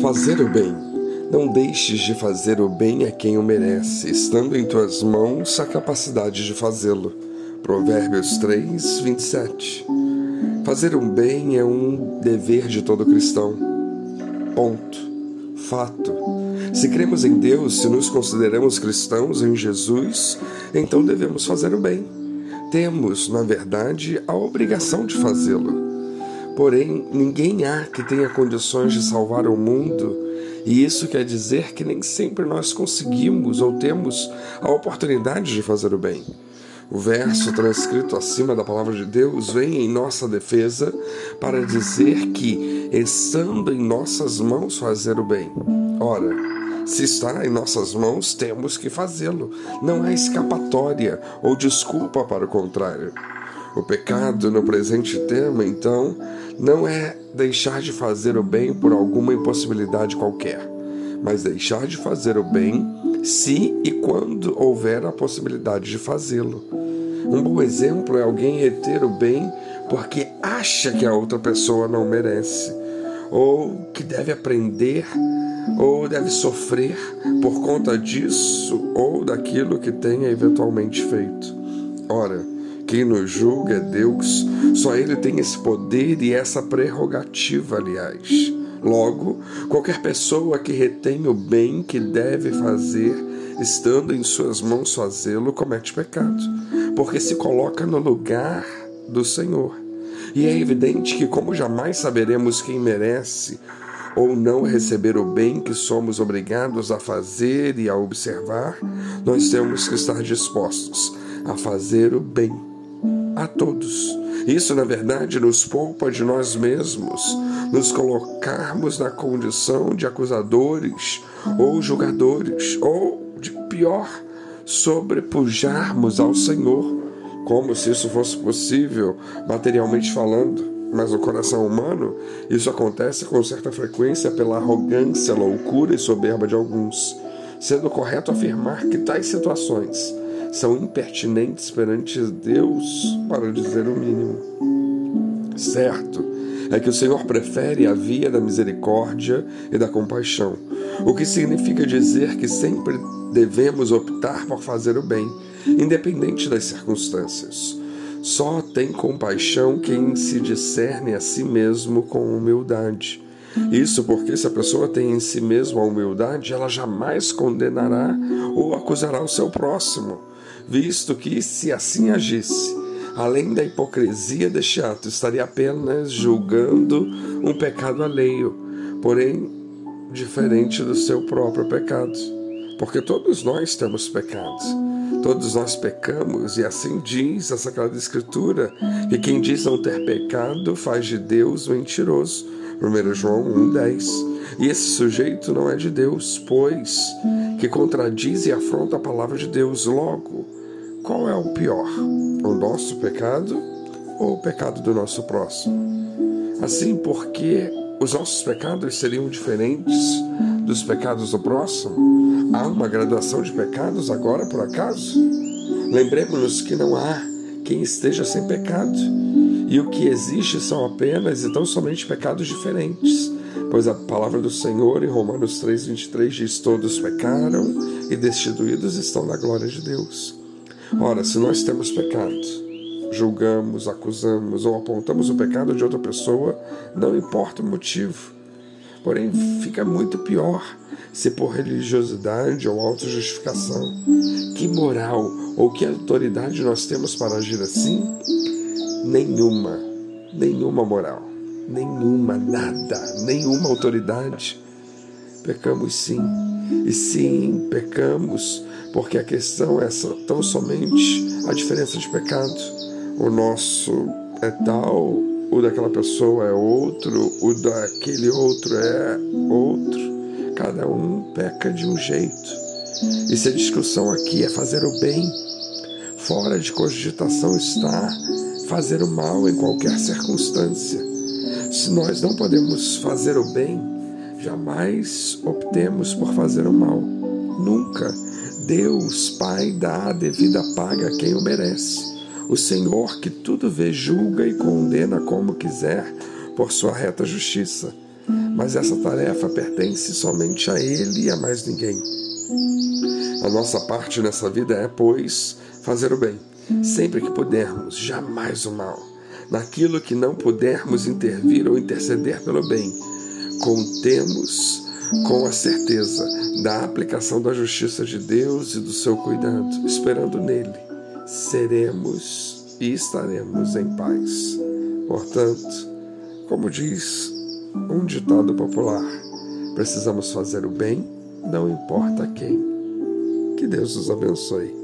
Fazer o bem. Não deixes de fazer o bem a quem o merece, estando em tuas mãos a capacidade de fazê-lo. Provérbios 3, 27. Fazer um bem é um dever de todo cristão. Ponto. Fato. Se cremos em Deus, se nos consideramos cristãos em Jesus, então devemos fazer o bem. Temos, na verdade, a obrigação de fazê-lo. Porém, ninguém há que tenha condições de salvar o mundo, e isso quer dizer que nem sempre nós conseguimos ou temos a oportunidade de fazer o bem. O verso transcrito acima da palavra de Deus vem em nossa defesa para dizer que, estando em nossas mãos fazer o bem. Ora, se está em nossas mãos, temos que fazê-lo. Não há escapatória ou desculpa para o contrário. O pecado no presente tema, então, não é deixar de fazer o bem por alguma impossibilidade qualquer, mas deixar de fazer o bem se e quando houver a possibilidade de fazê-lo. Um bom exemplo é alguém reter o bem porque acha que a outra pessoa não merece, ou que deve aprender, ou deve sofrer por conta disso ou daquilo que tenha eventualmente feito. Ora, quem nos julga é Deus. Só Ele tem esse poder e essa prerrogativa, aliás. Logo, qualquer pessoa que retém o bem que deve fazer, estando em suas mãos fazê-lo, comete pecado, porque se coloca no lugar do Senhor. E é evidente que, como jamais saberemos quem merece ou não receber o bem que somos obrigados a fazer e a observar, nós temos que estar dispostos a fazer o bem a todos. Isso, na verdade, nos poupa de nós mesmos, nos colocarmos na condição de acusadores ou julgadores, ou, de pior, sobrepujarmos ao Senhor, como se isso fosse possível, materialmente falando. Mas no coração humano, isso acontece com certa frequência pela arrogância, loucura e soberba de alguns, sendo correto afirmar que tais situações são impertinentes perante Deus, para dizer o mínimo. Certo é que o Senhor prefere a via da misericórdia e da compaixão, o que significa dizer que sempre devemos optar por fazer o bem, independente das circunstâncias. Só tem compaixão quem se discerne a si mesmo com humildade. Isso porque, se a pessoa tem em si mesmo a humildade, ela jamais condenará ou acusará o seu próximo visto que, se assim agisse, além da hipocrisia deste ato, estaria apenas julgando um pecado alheio, porém diferente do seu próprio pecado. Porque todos nós temos pecados. Todos nós pecamos, e assim diz a Sagrada Escritura, que quem diz não ter pecado faz de Deus mentiroso. 1 João 1,10. E esse sujeito não é de Deus, pois que contradiz e afronta a palavra de Deus. Logo, qual é o pior? O nosso pecado ou o pecado do nosso próximo? Assim, porque os nossos pecados seriam diferentes dos pecados do próximo? Há uma graduação de pecados agora, por acaso? Lembremos-nos que não há quem esteja sem pecado. E o que existe são apenas e tão somente pecados diferentes Pois a palavra do Senhor em Romanos 3,23 diz: Todos pecaram e destituídos estão da glória de Deus. Ora, se nós temos pecado, julgamos, acusamos ou apontamos o pecado de outra pessoa, não importa o motivo. Porém, fica muito pior se por religiosidade ou autojustificação. Que moral ou que autoridade nós temos para agir assim? Nenhuma, nenhuma moral nenhuma, nada, nenhuma autoridade. Pecamos sim, e sim, pecamos, porque a questão é tão somente a diferença de pecado. O nosso é tal, o daquela pessoa é outro, o daquele outro é outro. Cada um peca de um jeito. E se a discussão aqui é fazer o bem, fora de cogitação está fazer o mal em qualquer circunstância. Se nós não podemos fazer o bem, jamais optemos por fazer o mal. Nunca. Deus, Pai, dá a devida paga a quem o merece. O Senhor, que tudo vê, julga e condena como quiser, por sua reta justiça. mas essa tarefa pertence somente a Ele e a mais ninguém. A nossa parte nessa vida é, pois, fazer o bem, sempre que pudermos, jamais o mal. Naquilo que não pudermos intervir ou interceder pelo bem, contemos com a certeza da aplicação da justiça de Deus e do seu cuidado, esperando nele, seremos e estaremos em paz. Portanto, como diz um ditado popular, precisamos fazer o bem, não importa quem. Que Deus os abençoe.